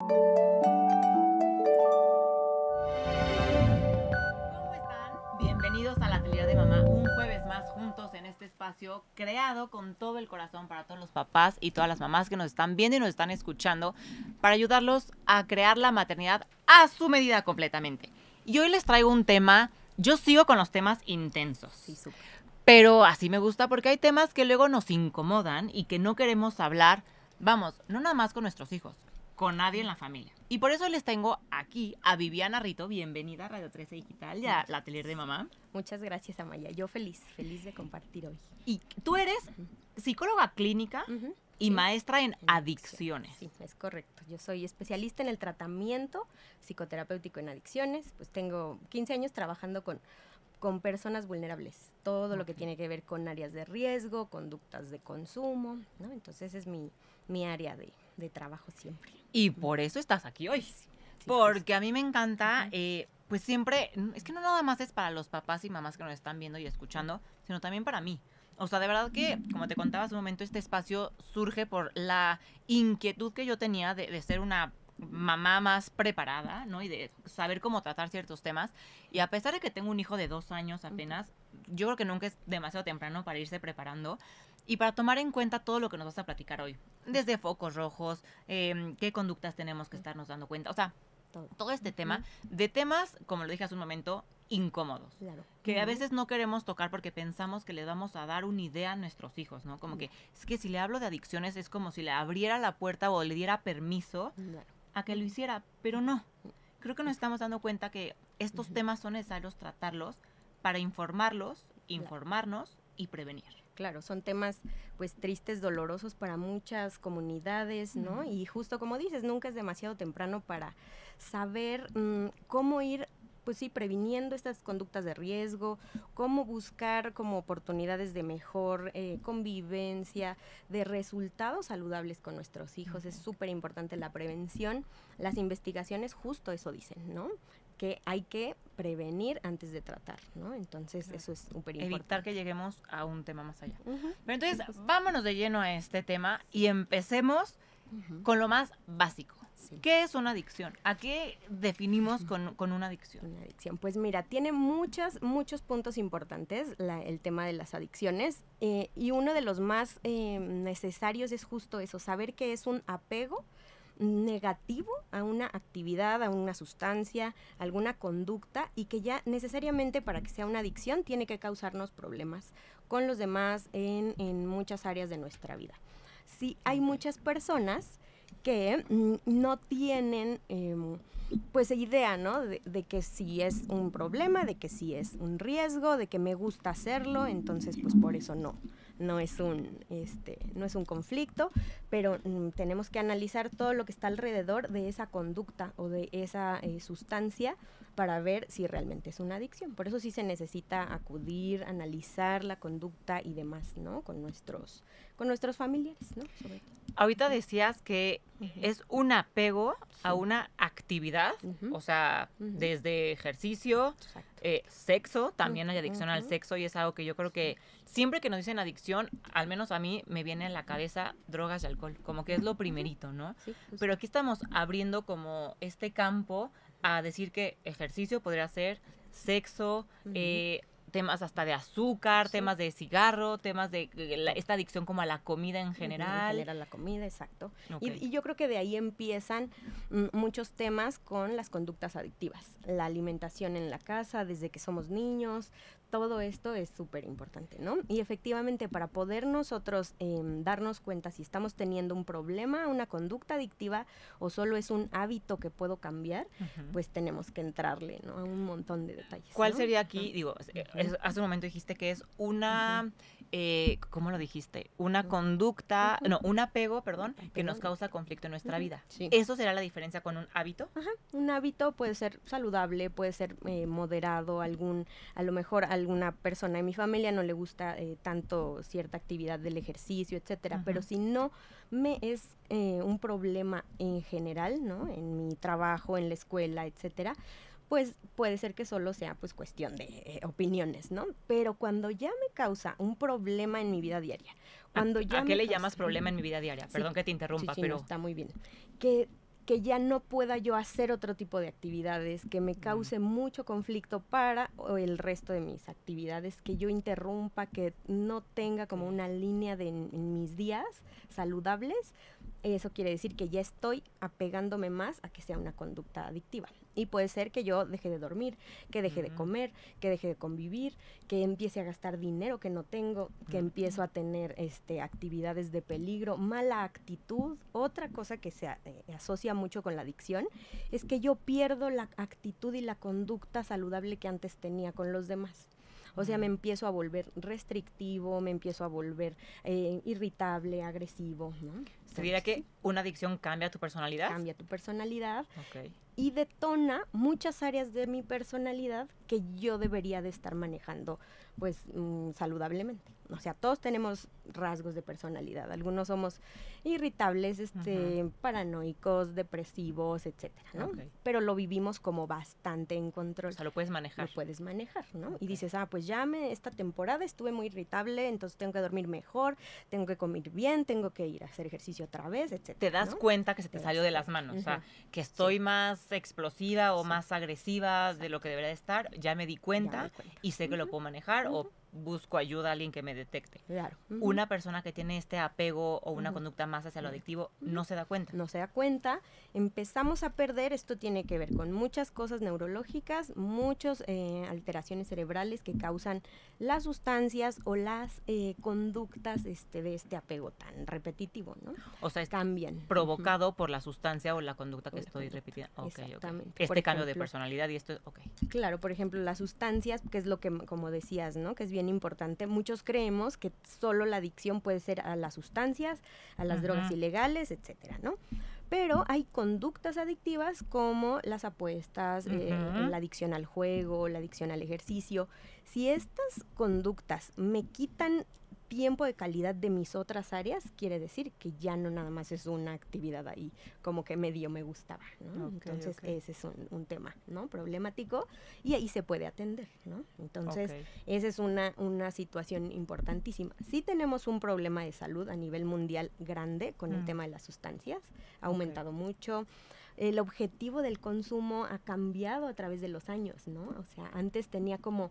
¿Cómo están? Bienvenidos al Atelier de Mamá, un jueves más juntos en este espacio creado con todo el corazón para todos los papás y todas las mamás que nos están viendo y nos están escuchando para ayudarlos a crear la maternidad a su medida completamente. Y hoy les traigo un tema, yo sigo con los temas intensos. Sí. Pero así me gusta porque hay temas que luego nos incomodan y que no queremos hablar, vamos, no nada más con nuestros hijos, con nadie en la familia. Y por eso les tengo aquí a Viviana Rito, bienvenida a Radio 13 Digital y a la Atelier de Mamá. Muchas gracias, Amaya. Yo feliz, feliz de compartir hoy. Y tú eres psicóloga clínica y sí, maestra en en adicciones. Sí, es correcto. Yo soy especialista en el tratamiento psicoterapéutico en adicciones. Pues tengo 15 años trabajando con, con personas vulnerables. Todo lo que tiene que ver con áreas de riesgo, conductas de consumo, ¿no? Entonces es mi, mi área de, de trabajo siempre. Y por eso estás aquí hoy. Porque a mí me encanta, eh, pues siempre, es que no nada más es para los papás y mamás que nos están viendo y escuchando, sino también para mí. O sea, de verdad que, como te contaba hace un momento, este espacio surge por la inquietud que yo tenía de, de ser una mamá más preparada, ¿no? Y de saber cómo tratar ciertos temas. Y a pesar de que tengo un hijo de dos años apenas, yo creo que nunca es demasiado temprano para irse preparando y para tomar en cuenta todo lo que nos vas a platicar hoy. Desde focos rojos, em, qué conductas tenemos que estarnos dando cuenta. O sea, todo. todo este tema de temas, como lo dije hace un momento, incómodos. Claro. Que a veces no queremos tocar porque pensamos que les vamos a dar una idea a nuestros hijos, ¿no? Como que es que si le hablo de adicciones es como si le abriera la puerta o le diera permiso Claro. a que lo hiciera, pero no. Creo que nos estamos dando cuenta que estos temas son necesarios tratarlos para informarlos, informarnos y prevenir. Claro, son temas pues tristes, dolorosos para muchas comunidades, ¿no? Y justo como dices, nunca es demasiado temprano para saber mm, cómo ir pues sí, previniendo estas conductas de riesgo, cómo buscar como oportunidades de mejor eh, convivencia, de resultados saludables con nuestros hijos. Es súper importante la prevención. Las investigaciones justo eso dicen, ¿no? Que hay que prevenir antes de tratar, ¿no? Entonces Claro. eso es súper importante. Evitar que lleguemos a un tema más allá. Pero entonces, vámonos de lleno a este tema y empecemos con lo más básico. Sí. ¿Qué es una adicción? ¿A qué definimos con, con una adicción? Una adicción. Pues mira, tiene muchas, muchos puntos importantes la- el tema de las adicciones eh, y uno de los más eh, necesarios es justo eso, saber que es un apego negativo a una actividad, a una sustancia, a alguna conducta y que ya necesariamente para que sea una adicción tiene que causarnos problemas con los demás en, en muchas áreas de nuestra vida. Sí, hay muchas personas que mm, no tienen em, pues idea, ¿no? De, de que si es un problema, de que si es un riesgo, de que me gusta hacerlo, entonces pues por eso no, no es un, este, no es un conflicto, pero mm, tenemos que analizar todo lo que está alrededor de esa conducta o de esa eh, sustancia para ver si realmente es una adicción. Por eso sí se necesita acudir, analizar la conducta y demás, ¿no? Con nuestros, con nuestros familiares, ¿no? Sobre todo. Ahorita decías que es un apego a una actividad, o sea, desde ejercicio, eh, sexo, también hay adicción al sexo y es algo que yo creo que siempre que nos dicen adicción, al menos a mí me viene a la cabeza drogas y alcohol, como que es lo primerito, ¿no? Sí. Pero aquí estamos abriendo como este campo a decir que ejercicio podría ser sexo, eh, temas hasta de azúcar, Sí. temas de cigarro, temas de eh, la- esta adicción como a la comida en general. En general la comida, exacto. Y yo creo que de ahí empiezan mm, muchos temas con las conductas adictivas. La alimentación en la casa, desde que somos niños, todo esto es súper importante, ¿no? Y efectivamente, para poder nosotros em, darnos cuenta si estamos teniendo un problema, una conducta adictiva o solo es un hábito que puedo cambiar, pues tenemos que entrarle, ¿no? A un montón de detalles. ¿Cuál ¿no? sería aquí? Digo, es- es- hace un momento dijiste que es una, eh, ¿cómo lo dijiste? Una conducta, no, un apego, perdón, que nos causa conflicto en nuestra vida. Sí. ¿Eso será la diferencia con un hábito? Ajá, un hábito puede ser saludable, puede ser eh, moderado, algún, a lo mejor alguna persona en mi familia no le gusta eh, tanto cierta actividad del ejercicio, etcétera, pero si no me es eh, un problema en general, ¿no? En mi trabajo, en la escuela, etcétera, pues puede ser que solo sea pues cuestión de eh, opiniones, ¿no? Pero cuando ya me causa un problema en mi vida diaria, ¿A- cuando ya ¿A, qué le causa- llamas problema en mi vida diaria? Sí, Perdón que te interrumpa, sí, sí, pero... no, está muy bien. Que que ya no pueda yo hacer otro tipo de actividades, que me cause mucho conflicto para el resto de mis actividades, que yo interrumpa, que no tenga como una línea de en mis días saludables, eso quiere decir que ya estoy apegándome más a que sea una conducta adictiva. Y puede ser que yo deje de dormir, que deje de comer, que deje de convivir, que empiece a gastar dinero que no tengo, que empiezo a tener este, actividades de peligro, mala actitud. Otra cosa que se eh, asocia mucho con la adicción es que yo pierdo la actitud y la conducta saludable que antes tenía con los demás. O sea, me empiezo a volver restrictivo, me empiezo a volver eh, irritable, agresivo, ¿no? ¿Se diría que una adicción cambia tu personalidad? Cambia tu personalidad. Y detona muchas áreas de mi personalidad que yo debería de estar manejando pues mm, saludablemente. O sea, todos tenemos rasgos de personalidad. Algunos somos irritables, este, paranoicos, depresivos, etcétera, ¿no? Pero lo vivimos como bastante en control. O sea, lo puedes manejar. Lo puedes manejar, ¿no? Y dices, ah, pues ya me, esta temporada estuve muy irritable, entonces tengo que dormir mejor, tengo que comer bien, tengo que ir a hacer ejercicio otra vez, etcétera. Te das cuenta que se te salió de las manos, o sea, que estoy más explosiva o más agresiva de lo que debería estar, ya me di cuenta, y sé que lo puedo manejar o busco ayuda a alguien que me detecte. Claro. Una persona que tiene este apego o una conducta más hacia lo adictivo no se da cuenta. No se da cuenta. Empezamos a perder, esto tiene que ver con muchas cosas neurológicas, muchas eh, alteraciones cerebrales que causan las sustancias o las eh, conductas este, de este apego tan repetitivo, ¿no? O sea, es Cambian. provocado por la sustancia o la conducta que estoy repitiendo. Exactamente. Este cambio de personalidad y esto, ok. Claro, por ejemplo, las sustancias, que es lo que, como decías, ¿no? Que es bien importante. Muchos creemos que solo la adicción puede ser a las sustancias, a las drogas ilegales, etcétera, ¿no? Pero hay conductas adictivas como las apuestas, eh, la adicción al juego, la adicción al ejercicio. Si estas conductas me quitan tiempo de calidad de mis otras áreas, quiere decir que ya no nada más es una actividad ahí como que medio me gustaba, ¿no? Entonces ese es un, tema, ¿no? Problemático y ahí se puede atender, ¿no? Entonces esa es una, una situación importantísima. Sí tenemos un problema de salud a nivel mundial grande con el mm. tema de las sustancias, ha aumentado mucho el objetivo del consumo ha cambiado a través de los años, ¿no? O sea, antes tenía como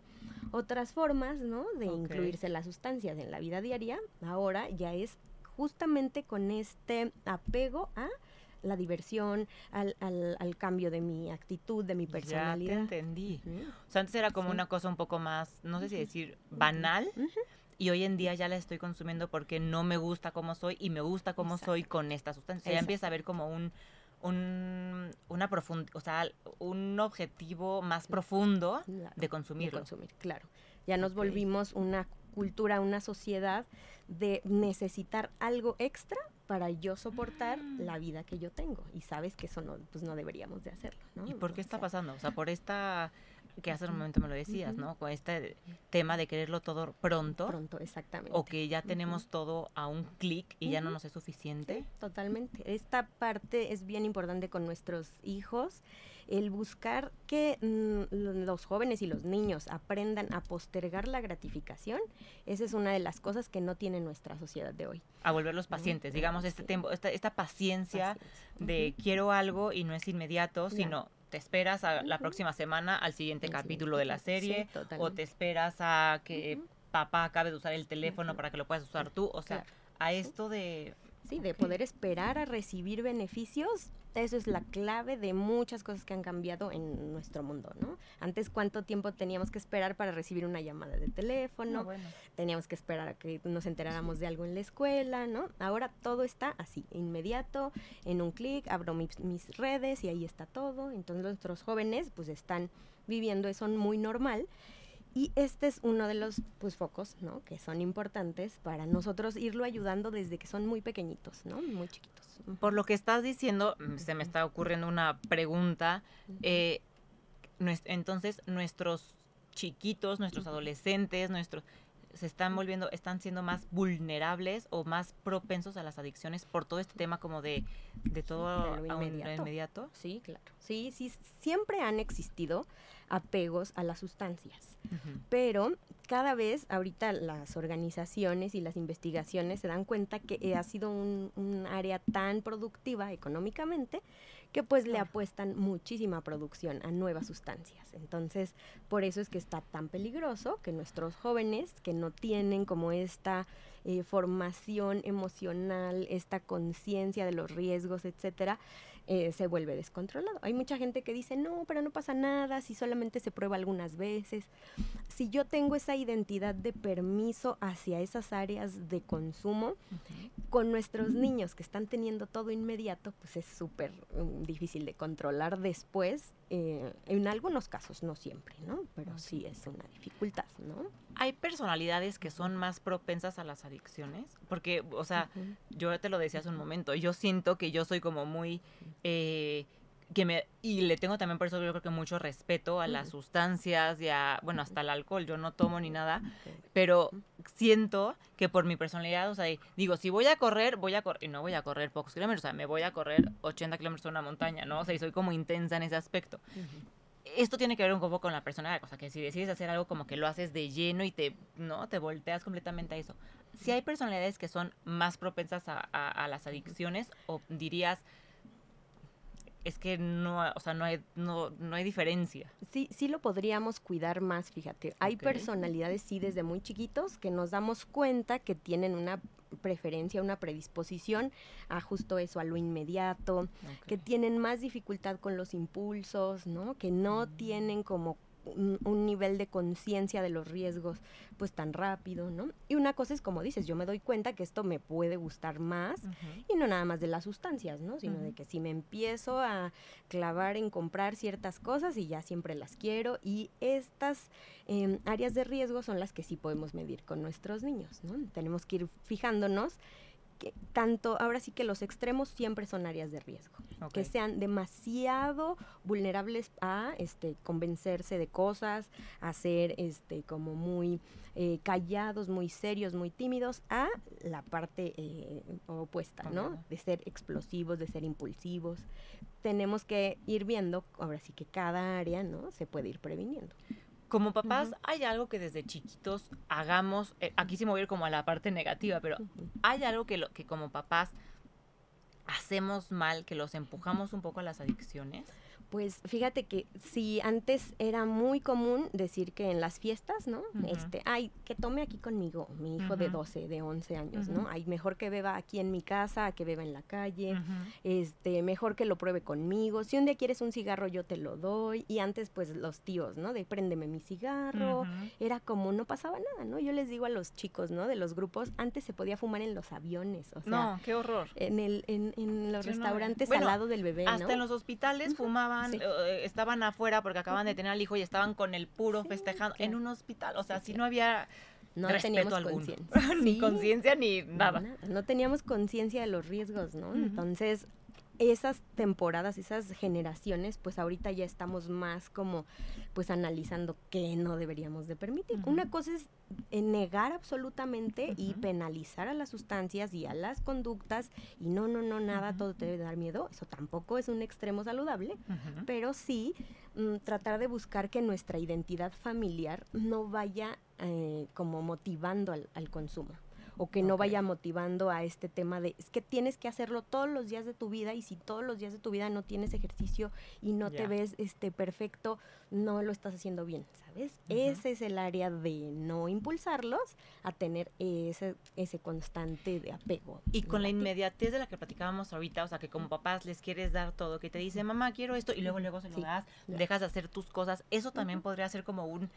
otras formas, ¿no? De incluirse las sustancias en la vida diaria, ahora ya es justamente con este apego a la diversión, al, al, cambio de mi actitud, de mi personalidad. Ya te entendí. O sea, antes era como una cosa un poco más, no sé si decir, banal. Y hoy en día ya la estoy consumiendo porque no me gusta cómo soy y me gusta cómo soy con esta sustancia. Ya empieza a ver como un, un, una o sea, un objetivo más profundo de consumir. consumir, claro. Ya nos volvimos una cultura, una sociedad de necesitar algo extra para yo soportar mm. la vida que yo tengo. Y sabes que eso no, pues no deberíamos de hacerlo, ¿Y por qué está pasando? O sea, por esta que hace un momento me lo decías, ¿no? Con este tema de quererlo todo pronto. Pronto, exactamente. O que ya tenemos todo a un clic y ya no nos es suficiente. totalmente. Esta parte es bien importante con nuestros hijos, el buscar que mm, los jóvenes y los niños aprendan a postergar la gratificación. Esa es una de las cosas que no tiene nuestra sociedad de hoy. A volverlos pacientes, digamos, este tiempo, esta, esta paciencia, de quiero algo y no es inmediato, sino te esperas a la próxima semana al siguiente capítulo de la serie o te esperas a que papá acabe de usar el teléfono para que lo puedas usar tú, o sea, a esto de Sí, de poder esperar a recibir beneficios, eso es la clave de muchas cosas que han cambiado en nuestro mundo, ¿no? Antes, ¿cuánto tiempo teníamos que esperar para recibir una llamada de teléfono? Teníamos que esperar a que nos enteráramos de algo en la escuela, ¿no? Ahora todo está así, inmediato, en un clic, abro mis, mis redes y ahí está todo. Entonces nuestros jóvenes pues están viviendo eso muy normal y este es uno de los pues, focos, ¿no? Que son importantes para nosotros irlo ayudando desde que son muy pequeñitos, ¿no? Muy chiquitos. Por lo que estás diciendo, mm, se me está ocurriendo una pregunta. Eh, entonces, nuestros chiquitos, nuestros adolescentes, nuestros se están volviendo, están siendo más vulnerables o más propensos a las adicciones por todo este tema como de, de todo inmediato. inmediato. Sí, claro. Sí, sí, siempre han existido apegos a las sustancias. Pero cada vez ahorita las organizaciones y las investigaciones se dan cuenta que ha sido un, área tan productiva económicamente que pues le apuestan muchísima producción a nuevas sustancias. Entonces, por eso es que está tan peligroso que nuestros jóvenes que no tienen como esta eh, formación emocional, esta conciencia de los riesgos, etcétera, eh, se vuelve descontrolado. Hay mucha gente que dice, no, pero no pasa nada, si solamente se prueba algunas veces. Si yo tengo esa identidad de permiso hacia esas áreas de consumo, con nuestros niños que están teniendo todo inmediato, pues es súper mm, difícil de controlar después. Eh, en algunos casos, no siempre, ¿no? Pero sí es una dificultad, ¿no? ¿Hay personalidades que son más propensas a las adicciones? Porque, o sea, yo te lo decía hace un momento, yo siento que yo soy como muy... Eh, que me y le tengo también por eso yo creo que mucho respeto a las sustancias y a bueno hasta el alcohol yo no tomo ni nada pero siento que por mi personalidad o sea digo si voy a correr voy a correr y no voy a correr pocos kilómetros o sea me voy a correr 80 kilómetros en una montaña no o sea y soy como intensa en ese aspecto. Esto tiene que ver un poco con la personalidad, o sea, que si decides hacer algo como que lo haces de lleno y te, ¿no? Te volteas completamente a eso. Si hay personalidades que son más propensas a, las adicciones, o dirías, es que no, o sea, no hay, no, no hay diferencia. Sí, sí lo podríamos cuidar más, fíjate. Hay personalidades, sí, desde muy chiquitos, que nos damos cuenta que tienen una preferencia, una predisposición a justo eso, a lo inmediato, que tienen más dificultad con los impulsos, ¿no? Que no mm. tienen como un, nivel de conciencia de los riesgos pues tan rápido, ¿no? Y una cosa es como dices, yo me doy cuenta que esto me puede gustar más y no nada más de las sustancias, ¿no? Sino de que si me empiezo a clavar en comprar ciertas cosas y ya siempre las quiero y estas em, áreas de riesgo son las que sí podemos medir con nuestros niños, ¿no? Tenemos que ir fijándonos que tanto, ahora sí que los extremos siempre son áreas de riesgo, que sean demasiado vulnerables a este, convencerse de cosas, a ser este, como muy eh, callados, muy serios, muy tímidos, a la parte eh, opuesta, ¿no? De ser explosivos, de ser impulsivos. Tenemos que ir viendo, ahora sí que cada área, ¿no? Se puede ir previniendo. Como papás, ¿hay algo que desde chiquitos hagamos? Eh, aquí sí me voy a ir como a la parte negativa, pero ¿hay algo que, lo, que como papás hacemos mal, que los empujamos un poco a las adicciones? Pues fíjate que si antes era muy común decir que en las fiestas, ¿no? Este, ay, que tome aquí conmigo, mi hijo de 12, de 11 años, ¿no? Ay, mejor que beba aquí en mi casa, que beba en la calle, este, mejor que lo pruebe conmigo. Si un día quieres un cigarro, yo te lo doy. Y antes, pues, los tíos, ¿no? De préndeme mi cigarro. Era como, no pasaba nada, ¿no? Yo les digo a los chicos, ¿no? De los grupos, antes se podía fumar en los aviones, o sea. No, qué horror. En, el, en, en los restaurantes al lado del bebé, Hasta en los hospitales fumaban eh, estaban, afuera porque acaban de tener al hijo y estaban con el puro festejando en un hospital. O sea, si no había no teníamos conciencia. ni conciencia ni nada. No teníamos conciencia de los riesgos, ¿no? Entonces, esas temporadas, esas generaciones, pues ahorita ya estamos más como pues analizando qué no deberíamos de permitir. Una cosa es eh, negar absolutamente y penalizar a las sustancias y a las conductas y no, no, no, nada, todo te debe dar miedo. Eso tampoco es un extremo saludable, pero sí mm, tratar de buscar que nuestra identidad familiar no vaya eh, como motivando al consumo o que no vaya motivando a este tema de es que tienes que hacerlo todos los días de tu vida y si todos los días de tu vida no tienes ejercicio y no te ves este perfecto, no lo estás haciendo bien, ¿sabes? Ese es el área de no impulsarlos a tener ese, ese constante de apego. Y con la inmediatez de la que platicábamos ahorita, o sea, que como papás les quieres dar todo, que te dice, mamá, quiero esto, y luego luego se lo das, dejas de hacer tus cosas, eso también podría ser como un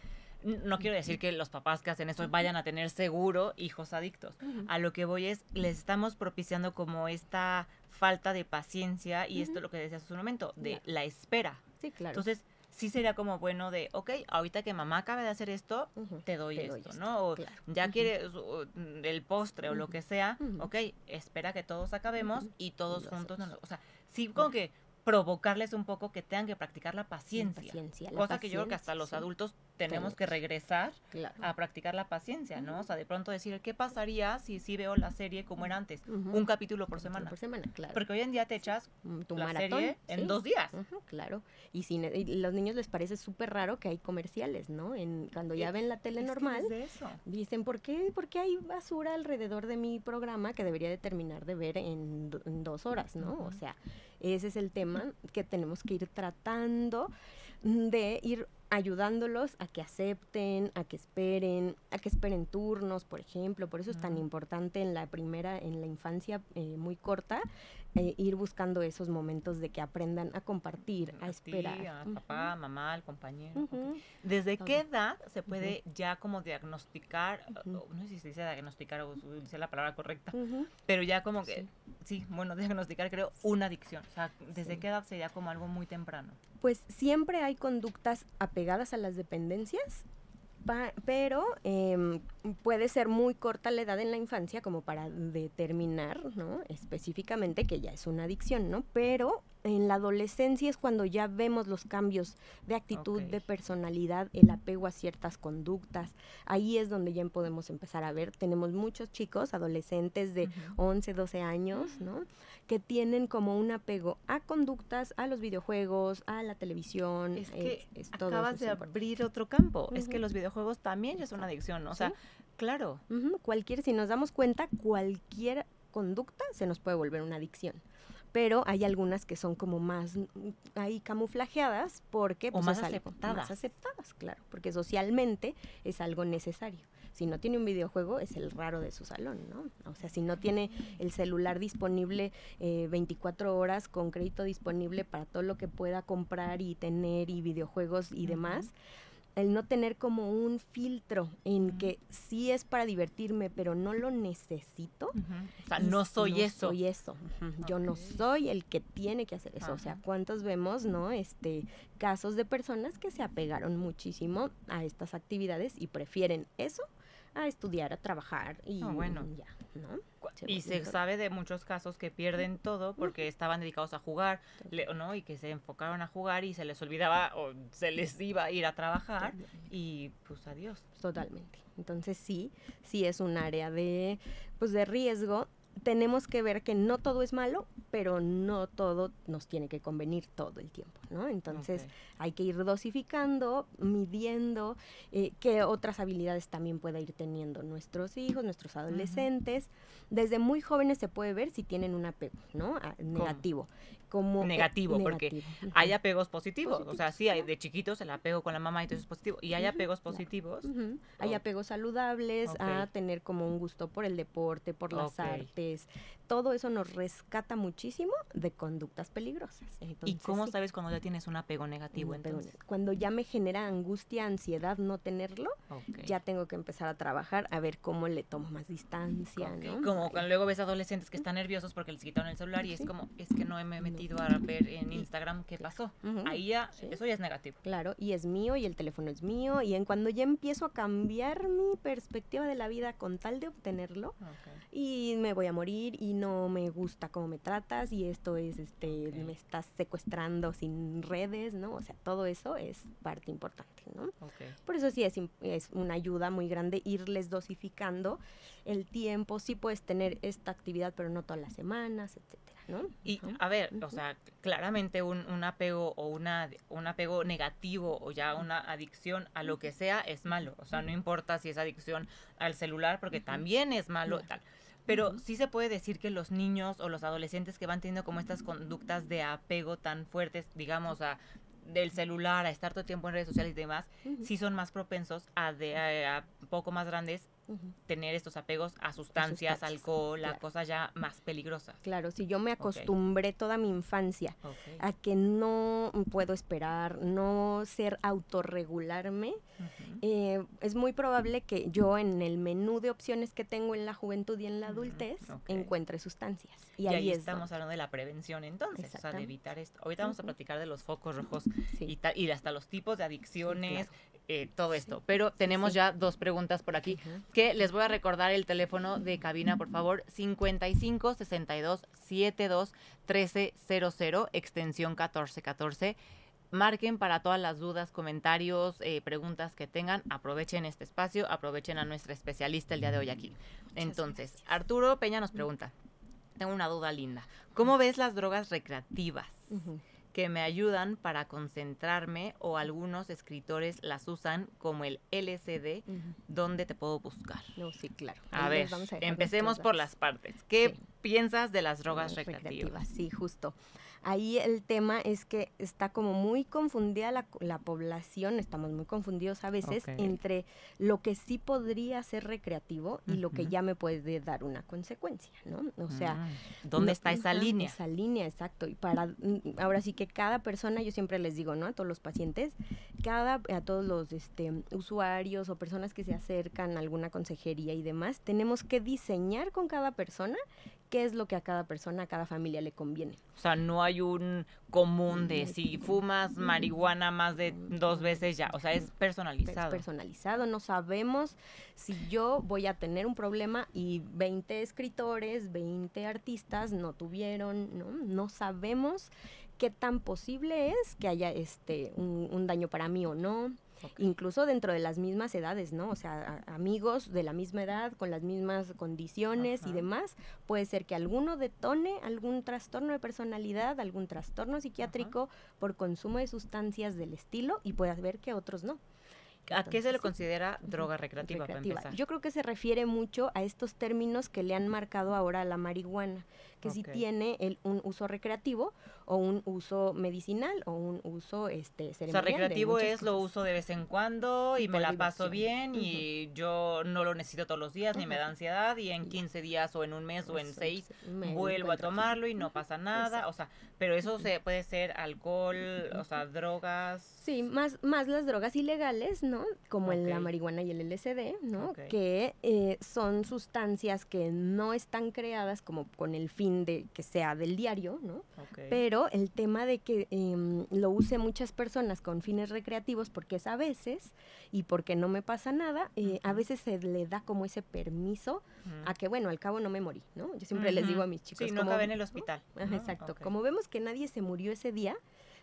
no quiero decir que los papás que hacen eso vayan a tener seguro hijos adictos. A lo que voy es, les estamos propiciando como esta falta de paciencia y esto es lo que decías hace un momento, de la espera. Sí, claro. Entonces, sí sería como bueno de, ok, ahorita que mamá acabe de hacer esto, te doy esto, ¿no? O ya quieres el postre o lo que sea, ok, espera que todos acabemos y todos juntos, o sea, sí como que provocarles un poco que tengan que practicar la paciencia. cosa que yo creo que hasta los adultos tenemos que regresar Claro. a practicar la paciencia, ¿no? O sea, de pronto decir, ¿qué pasaría si sí veo la serie como era antes? Un capítulo por semana. Por semana, claro. Porque hoy en día te echas Mm, tu la maratón, serie en sí. dos días. Claro. Y, si los niños les parece súper raro que hay comerciales, ¿no? En, cuando ya Eh, ven la tele Es que normal, es de eso. dicen, ¿por qué, ¿por qué hay basura alrededor de mi programa que debería de terminar de ver en, do- en dos horas, ¿no? O sea, ese es el tema que tenemos que ir tratando de ir ayudándolos a que acepten, a que esperen, a que esperen turnos, por ejemplo. Por eso es tan importante en la primera, en la infancia eh, muy corta, eh, ir buscando esos momentos de que aprendan a compartir, a, ti, esperar. a Ujú, papá, mamá, al compañero. ¿Desde qué edad se puede ya como diagnosticar, no sé si se dice diagnosticar o dice la palabra correcta, pero ya como que, sí, bueno, diagnosticar creo una adicción? O sea, ¿desde Sí. qué edad sería como algo muy temprano? Pues siempre hay conductas apegadas a las dependencias, pa- pero em, puede ser muy corta la edad en la infancia como para determinar, ¿no? Específicamente que ya es una adicción, ¿no? Pero en la adolescencia es cuando ya vemos los cambios de actitud, de personalidad, el apego a ciertas conductas. Ahí es donde ya podemos empezar a ver. Tenemos muchos chicos, adolescentes de Ujú. 11, 12 años, ¿no? Que tienen como un apego a conductas, a los videojuegos, a la televisión. Es que es- es- acabas de abrir otro campo. Es que los videojuegos también ya es una adicción. O sea, Sí. claro. Cualquier, si nos damos cuenta, cualquier conducta se nos puede volver una adicción. Pero hay algunas que son como más mm, ahí camuflajeadas porque O pues, más es algo- aceptadas. Más aceptadas, claro, porque socialmente es algo necesario. Si no tiene un videojuego, es el raro de su salón, ¿no? O sea, si no tiene el celular disponible eh, 24 horas con crédito disponible para todo lo que pueda comprar y tener y videojuegos y demás, el no tener como un filtro en que sí es para divertirme, pero no lo necesito. O sea, no soy no eso. soy eso. Yo no soy el que tiene que hacer eso. O sea. ¿cuántos vemos, no? Este, casos de personas que se apegaron muchísimo a estas actividades y prefieren eso a estudiar, a trabajar y Ah, bueno. ya, ¿no? Se Y se sabe de muchos casos que pierden todo porque estaban dedicados a jugar, le- ¿no? Y que se enfocaron a jugar y se les olvidaba o se les iba a ir a trabajar y pues adiós. Totalmente. Entonces sí, sí es un área de, pues de riesgo. Tenemos que ver que no todo es malo, pero no todo nos tiene que convenir todo el tiempo, ¿no? Entonces hay que ir dosificando, midiendo eh, qué otras habilidades también pueda ir teniendo nuestros hijos, nuestros adolescentes. Desde muy jóvenes se puede ver si tienen un apego, ¿no? A- negativo. Como, eh, Negativo, porque negativo. Hay apegos positivos, o sea, sí, hay de chiquitos el apego con la mamá y todo eso es positivo. Y hay apegos claro. positivos. Hay apegos saludables a tener como un gusto por el deporte, por las artes. Todo eso nos rescata muchísimo de conductas peligrosas. ¿Y cómo sí, sabes cuando ya tienes un apego negativo un apego entonces? ne- Cuando ya me genera angustia, ansiedad no tenerlo, ya tengo que empezar a trabajar a ver cómo le tomo más distancia. Como cuando luego ves adolescentes que están nerviosos porque les quitaron el celular y es como, es que no me he Metido a ver en Instagram qué pasó. Ahí ya, Sí. eso ya es negativo. Claro, y es mío y el teléfono es mío y en cuando ya empiezo a cambiar mi perspectiva de la vida con tal de obtenerlo y me voy a morir y no me gusta cómo me tratas y esto es este me estás secuestrando sin redes, ¿no? O sea, todo eso es parte importante, ¿no? Por eso sí es, es una ayuda muy grande irles dosificando el tiempo, sí puedes tener esta actividad, pero no todas las semanas, etcétera, ¿no? Y a ver, o sea, claramente un, un apego o una, un apego negativo o ya una adicción a lo que sea es malo. O sea, no importa si es adicción al celular, porque también es malo Claro. tal. Pero sí se puede decir que los niños o los adolescentes que van teniendo como estas conductas de apego tan fuertes, digamos, a del celular, a estar todo el tiempo en redes sociales y demás, sí son más propensos a, de, a, a poco más grandes tener estos apegos a sustancias, sustancias, alcohol, a claro. cosas ya más peligrosas. Claro, si yo me acostumbré toda mi infancia a que no puedo esperar, no ser autorregularme, eh, es muy probable que yo en el menú de opciones que tengo en la juventud y en la adultez encuentre sustancias. Y, Y, ahí, ahí es estamos donde- hablando de la prevención entonces, o sea, de evitar esto. Ahorita vamos a platicar de los focos rojos sí. y, y hasta los tipos de adicciones, claro. Eh, todo esto. Pero tenemos sí. ya dos preguntas por aquí que les voy a recordar el teléfono de cabina, por favor, 55 62 72 1300, extensión 1414. marquen para todas las dudas, comentarios, eh, preguntas que tengan. Aprovechen este espacio, aprovechen a nuestra especialista el día de hoy aquí. Entonces, Arturo Peña nos pregunta, tengo una duda linda. ¿Cómo ves las drogas recreativas? Que me ayudan para concentrarme o algunos escritores las usan como el LCD, donde te puedo buscar. No, sí, claro. A ver, empecemos por las partes. ¿Qué piensas de las drogas recreativas? Sí, justo. Ahí el tema es que está como muy confundida la, población, estamos muy confundidos a veces entre lo que sí podría ser recreativo y lo que ya me puede dar una consecuencia, ¿no? O sea, mm. ¿dónde está esa línea? Esa línea, exacto. Y para, mm, ahora sí que cada persona, yo siempre les digo, ¿no? A todos los pacientes, cada, a todos los este, usuarios o personas que se acercan a alguna consejería y demás, tenemos que diseñar con cada persona qué es lo que a cada persona, a cada familia le conviene. O sea, no hay un común de si fumas marihuana más de dos veces ya, o sea, es personalizado. Es personalizado, no sabemos si yo voy a tener un problema y 20 escritores, 20 artistas no tuvieron, ¿no? No sabemos qué tan posible es que haya este un, un daño para mí o no incluso dentro de las mismas edades, ¿no? O sea, amigos de la misma edad, con las mismas condiciones y demás, puede ser que alguno detone algún trastorno de personalidad, algún trastorno psiquiátrico por consumo de sustancias del estilo y puedas ver que otros no. ¿A qué se le considera droga recreativa, Yo creo que se refiere mucho a estos términos que le han marcado ahora a la marihuana, que si tiene el, un uso recreativo o un uso medicinal o un uso este ceremonial. O sea, recreativo es lo uso de vez en cuando y, me la paso bien y yo no lo necesito todos los días ni me da ansiedad y en 15 días o en un mes o en 6 vuelvo a tomarlo y no pasa nada, o sea, pero eso se puede ser alcohol, o sea, drogas. Sí, más más las drogas ilegales, ¿no? Como la marihuana y el LSD, ¿no? Que eh, son sustancias que no están creadas como con el fin de que sea del diario, ¿no? Pero el tema de que em, lo use muchas personas con fines recreativos, porque es a veces, y porque no me pasa nada, eh, a veces se le da como ese permiso a que, bueno, al cabo no me morí, ¿no? Yo siempre les digo a mis chicos. Sí, no acabé en el hospital. Exacto. Como vemos que nadie se murió ese día,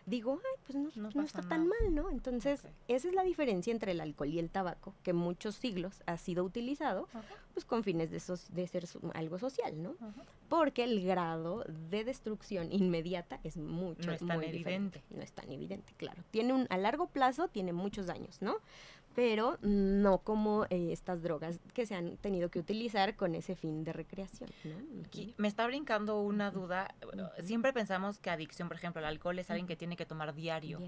digo, ay, pues no, está tan mal, ¿no? Entonces, esa es la diferencia entre el alcohol y el tabaco, que muchos siglos ha sido utilizado, pues con fines de, de ser algo social, ¿no? Porque el grado de destrucción inmediata es mucho, no es tan evidente. No es tan evidente, claro. Tiene un, a largo plazo tiene muchos daños, ¿no? Pero no como eh, estas drogas que se han tenido que utilizar con ese fin de recreación. me está brincando una duda. Siempre pensamos que adicción, por ejemplo, al alcohol es alguien que tiene que tomar diario.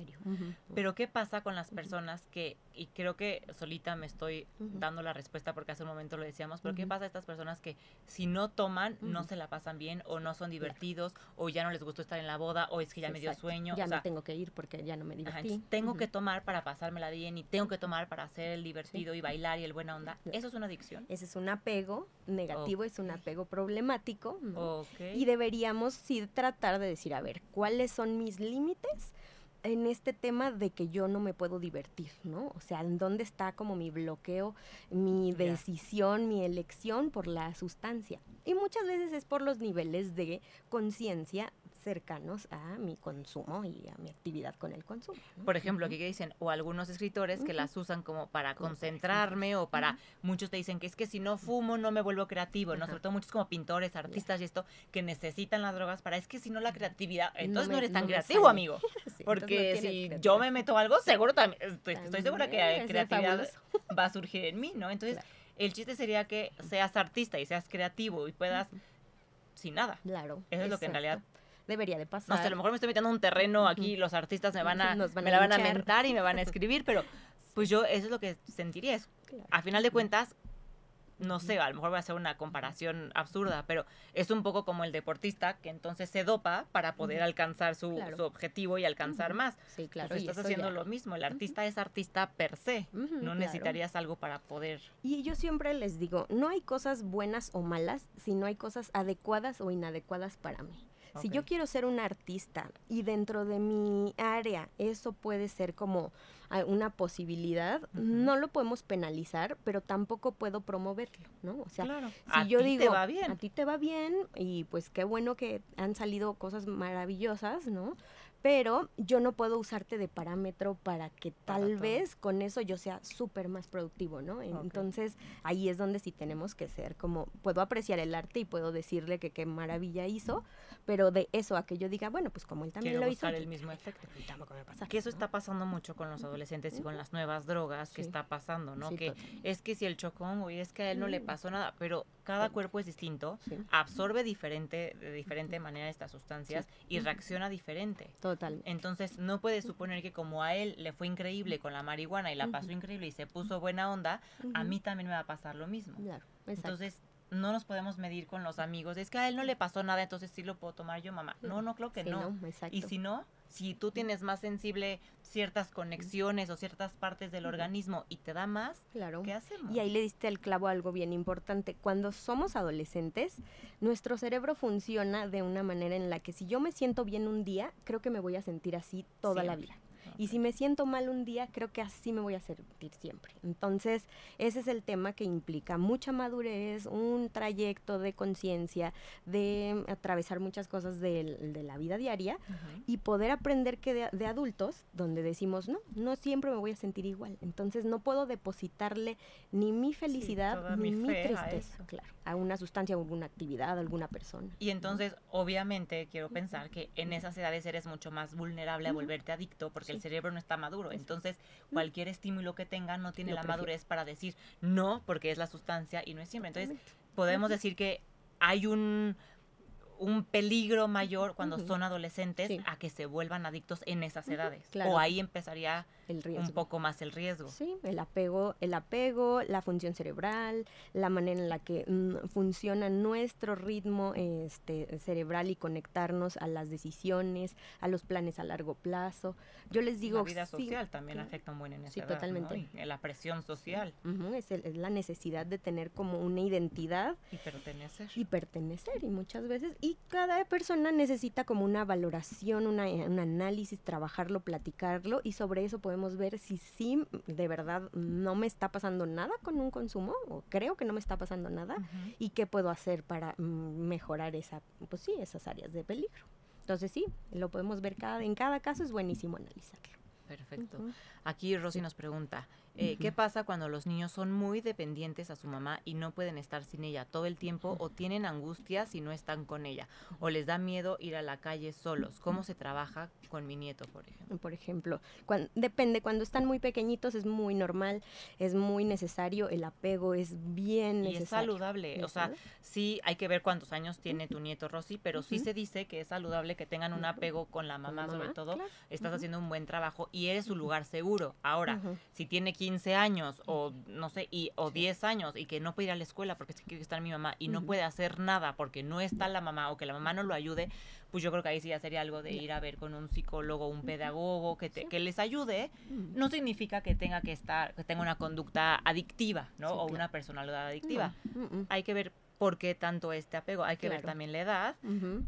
Pero ¿qué pasa con las personas que, y creo que solita me estoy dando la respuesta porque hace un momento lo decíamos, pero ¿qué pasa a estas personas que si no toman no se la pasan bien o no son divertidos o ya no les gustó estar en la boda o es que ya me dio sueño? Ya no tengo que ir porque ya no me divertí. tengo que tomar para pasármela bien y tengo que tomar para hacer el divertido y bailar y el buena onda, ¿eso es una adicción? Ese es un apego negativo, es un apego problemático. Y deberíamos sí tratar de decir, a ver, ¿cuáles son mis límites? En este tema de que yo no me puedo divertir, ¿no? O sea, ¿en dónde está como mi bloqueo, mi decisión, mi elección por la sustancia? Y muchas veces es por los niveles de conciencia cercanos a mi consumo y a mi actividad con el consumo. Por ejemplo, aquí que dicen, o algunos escritores que las usan como para concentrarme o para, muchos te dicen que es que si no fumo no me vuelvo creativo, ¿no? Sobre todo muchos como pintores, artistas y esto, que necesitan las drogas para, es que si no la creatividad, entonces no, eres tan creativo, amigo. Porque si yo me meto algo, seguro también, estoy, segura que creatividad va a surgir en mí, ¿no? Entonces, el chiste sería que seas artista y seas creativo y puedas sin nada. Claro. Eso es lo que en realidad debería de pasar. No sé, a lo mejor me estoy metiendo en un terreno aquí, los artistas me van a, me la van a mentar y me van a escribir, pero pues yo eso es lo que sentiría. Es, A final de cuentas, no sé, a lo mejor voy a hacer una comparación absurda, pero es un poco como el deportista que entonces se dopa para poder alcanzar su, su, objetivo y alcanzar más. Sí, claro. Pues estás haciendo lo mismo. El artista es artista per se. no necesitarías algo para poder. Y yo siempre les digo, no hay cosas buenas o malas, sino hay cosas adecuadas o inadecuadas para mí. Si yo quiero ser un artista y dentro de mi área eso puede ser como una posibilidad, no lo podemos penalizar, pero tampoco puedo promoverlo, ¿no? O sea, si yo digo, va bien. a ti te va bien y pues qué bueno que han salido cosas maravillosas, ¿no? Pero yo no puedo usarte de parámetro para que tal todo. vez con eso yo sea súper más productivo, ¿no? Entonces ahí es donde sí tenemos que ser como, puedo apreciar el arte y puedo decirle que qué maravilla hizo, pero de eso a que yo diga, bueno, pues como él también Quiero lo hizo, buscar el mismo efecto. y tampoco me va a pasar, Que eso ¿no? está pasando mucho con los adolescentes y con las nuevas drogas que está pasando, ¿no? Sí, que es que si el chocón, y es que a él no le Mm. pasó nada, pero cada cuerpo es distinto, absorbe diferente, de diferente manera estas sustancias y reacciona diferente. Entonces no puedes suponer que como a él le fue increíble con la marihuana y la pasó increíble y se puso buena onda, a mí también me va a pasar lo mismo. Claro. Entonces no nos podemos medir con los amigos. Es que a él no le pasó nada, entonces sí lo puedo tomar yo, mamá. No, no creo que Sí, no. exacto. Y si no, si tú tienes más sensible ciertas conexiones o ciertas partes del organismo y te da más, claro. ¿qué hacemos? Y ahí le diste el clavo a algo bien importante. Cuando somos adolescentes, nuestro cerebro funciona de una manera en la que si yo me siento bien un día, creo que me voy a sentir así toda la vida. Y si me siento mal un día, creo que así me voy a sentir siempre. Entonces, ese es el tema que implica mucha madurez, un trayecto de conciencia, de atravesar muchas cosas de, la vida diaria y poder aprender que de, de adultos, donde decimos, no, no siempre me voy a sentir igual. Entonces no puedo depositarle ni mi felicidad ni mi a tristeza, eso. claro, a una sustancia, a alguna actividad, a alguna persona. Y entonces, obviamente, quiero pensar que en esas edades eres mucho más vulnerable a volverte adicto porque el Sí. Cerebro no está maduro. Entonces, cualquier estímulo que tenga no tiene Lo la madurez para decir no porque es la sustancia y no es siempre. Entonces, podemos decir que hay un un peligro mayor cuando son adolescentes Sí. a que se vuelvan adictos en esas edades. claro. O ahí empezaría el riesgo. un poco más el riesgo. Sí, el apego, el apego, la función cerebral, la manera en la que mm, funciona nuestro ritmo este, cerebral y conectarnos a las decisiones, a los planes a largo plazo. Yo les digo, la vida sí, social también claro. afecta un buen en esa Sí, edad, ¿no? totalmente. Y la presión social Ujú, es, el- es la necesidad de tener como una identidad y pertenecer. y pertenecer y muchas veces y cada persona necesita como una valoración, una, un análisis, trabajarlo, platicarlo y sobre eso podemos ver si sí de verdad no me está pasando nada con un consumo o creo que no me está pasando nada y qué puedo hacer para mejorar esa pues sí esas áreas de peligro. Entonces sí, lo podemos ver cada en cada caso es buenísimo analizarlo. Perfecto. Aquí Rosy nos pregunta, eh, ¿qué pasa cuando los niños son muy dependientes a su mamá y no pueden estar sin ella todo el tiempo o tienen angustia si no están con ella o les da miedo ir a la calle solos? ¿Cómo se trabaja con mi nieto, por ejemplo? por ejemplo. Depende, cuando están muy pequeñitos es muy normal, es muy necesario, el apego es bien Y es necesario. saludable, o sea, sí hay que ver cuántos años tiene tu nieto Rosy, pero sí se dice que es saludable que tengan un apego con la Con mamá, sobre todo. claro. Estás haciendo un buen trabajo y eres su lugar seguro. Ahora, si tiene 15 años o no sé, y, o 10 años y que no puede ir a la escuela porque se quiere estar mi mamá y no puede hacer nada porque no está la mamá o que la mamá no lo ayude, pues yo creo que ahí sí ya sería algo de ir a ver con un psicólogo, un pedagogo que, te- Sí. que les ayude. No significa que tenga que estar, que tenga una conducta adictiva, ¿no? Sí, o claro. una personalidad adictiva. Hay que ver por qué tanto este apego, hay que ver también la edad,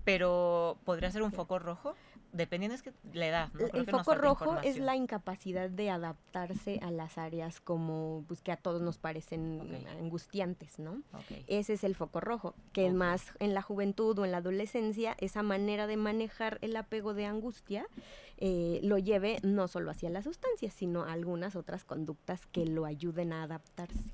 pero podría ser un foco rojo, dependiendo es que la edad, ¿no? El- Creo el que nos foco rojo es la incapacidad de adaptarse a las áreas como pues que a todos nos parecen angustiantes, ¿no? Ese es el foco rojo, que Ok. más en la juventud o en la adolescencia, esa manera de manejar el apego de angustia eh, lo lleve no solo hacia las sustancias, sino a algunas otras conductas que lo ayuden a adaptarse.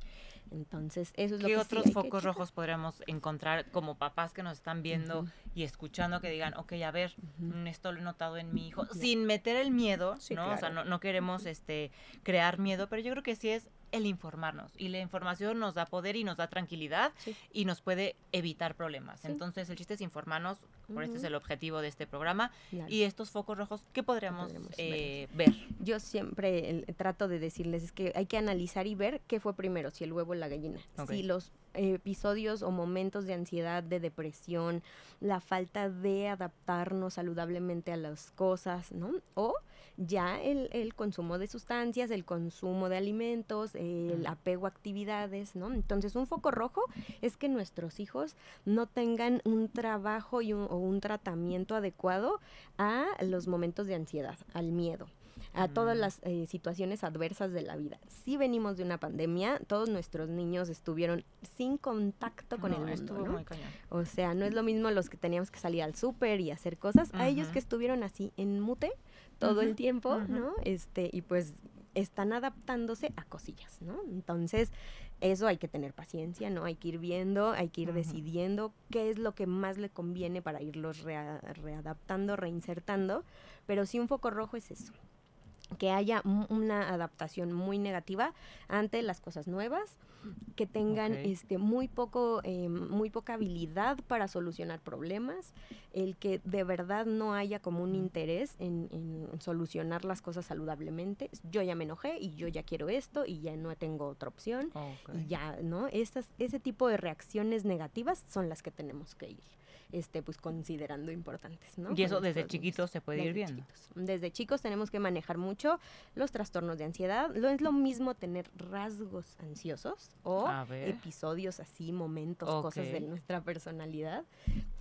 Entonces, eso es lo ¿Qué que otros focos rojos podríamos encontrar como papás que nos están viendo y escuchando que digan, ok, a ver, mm, esto lo he notado en mi hijo, sin meter el miedo, Sí, ¿no? O sea, no, no queremos este crear miedo, pero yo creo que sí es el informarnos y la información nos da poder y nos da tranquilidad Sí. y nos puede evitar problemas. Sí. Entonces, el chiste es informarnos, por este es el objetivo de este programa Claro. y estos focos rojos, ¿qué podríamos podríamos eh, ver? Yo siempre el- trato de decirles es que hay que analizar y ver qué fue primero, si el huevo o la gallina. Si los episodios o momentos de ansiedad, de depresión, la falta de adaptarnos saludablemente a las cosas, ¿no? O ya el, el consumo de sustancias, el consumo de alimentos, el apego a actividades, ¿no? Entonces un foco rojo es que nuestros hijos no tengan un trabajo y un, o un tratamiento adecuado a los momentos de ansiedad, al miedo. A todas las eh, situaciones adversas de la vida. Si venimos de una pandemia, todos nuestros niños estuvieron sin contacto con el mundo, ¿no? O sea, no es lo mismo los que teníamos que salir al súper y hacer cosas, a ellos que estuvieron así en mute todo el tiempo, ¿no? Este, y pues están adaptándose a cosillas, ¿no? Entonces, eso hay que tener paciencia, ¿no? Hay que ir viendo, hay que ir decidiendo qué es lo que más le conviene para irlos readaptando, reinsertando, pero sí un foco rojo es eso, que haya una adaptación muy negativa ante las cosas nuevas, que tengan este muy poco eh, muy poca habilidad para solucionar problemas el que de verdad no haya como un interés en, solucionar las cosas saludablemente. Yo ya me enojé y yo ya quiero esto y ya no tengo otra opción. Y ya no Estas, ese tipo de reacciones negativas son las que tenemos que ir este, pues considerando importantes, ¿no? Y eso desde chiquitos se puede ir viendo. Desde chicos tenemos que manejar mucho los trastornos de ansiedad. No es lo mismo tener rasgos ansiosos o episodios así, momentos, cosas de nuestra personalidad,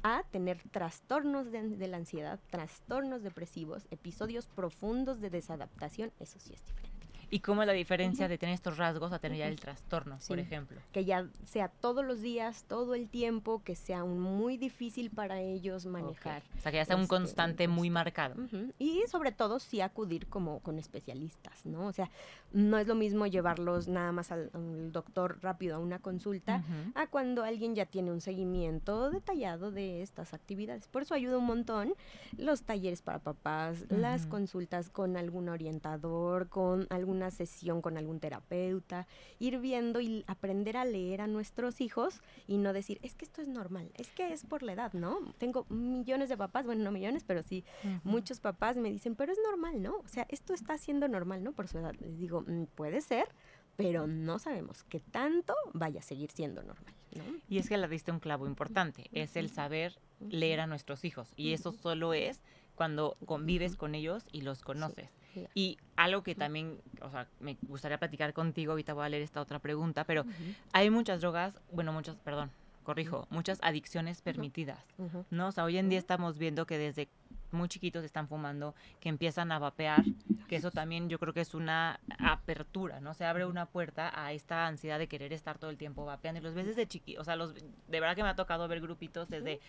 a tener trastornos de, de la ansiedad, trastornos depresivos, episodios profundos de desadaptación, eso sí es diferente. ¿Y cómo es la diferencia de tener estos rasgos a tener ya el trastorno, por ejemplo? Que ya sea todos los días, todo el tiempo, que sea un muy difícil para ellos manejar. O sea, que ya sea un este, constante muy marcado. Y sobre todo sí acudir como con especialistas, ¿no? O sea, no es lo mismo llevarlos nada más al, doctor rápido a una consulta a cuando alguien ya tiene un seguimiento detallado de estas actividades. Por eso ayuda un montón los talleres para papás, las consultas con algún orientador, con algún una sesión con algún terapeuta, ir viendo y aprender a leer a nuestros hijos y no decir, es que esto es normal, es que es por la edad, ¿no? Tengo millones de papás, bueno, no millones, pero sí, muchos papás me dicen, pero es normal, ¿no? O sea, esto está siendo normal, ¿no? Por su edad. Les digo, mm, puede ser, pero no sabemos qué tanto vaya a seguir siendo normal. ¿no? Y es que le diste un clavo importante, es el saber leer a nuestros hijos. Y eso solo es cuando convives con ellos y los conoces. Y algo que también, o sea, me gustaría platicar contigo, ahorita voy a leer esta otra pregunta, pero hay muchas drogas, bueno, muchas, perdón, corrijo, muchas adicciones permitidas, ¿no? O sea, hoy en día estamos viendo que desde muy chiquitos están fumando, que empiezan a vapear, que eso también yo creo que es una apertura, ¿no? Se abre una puerta a esta ansiedad de querer estar todo el tiempo vapeando. Y los ves desde chiquitos, o sea, los, de verdad que me ha tocado ver grupitos desde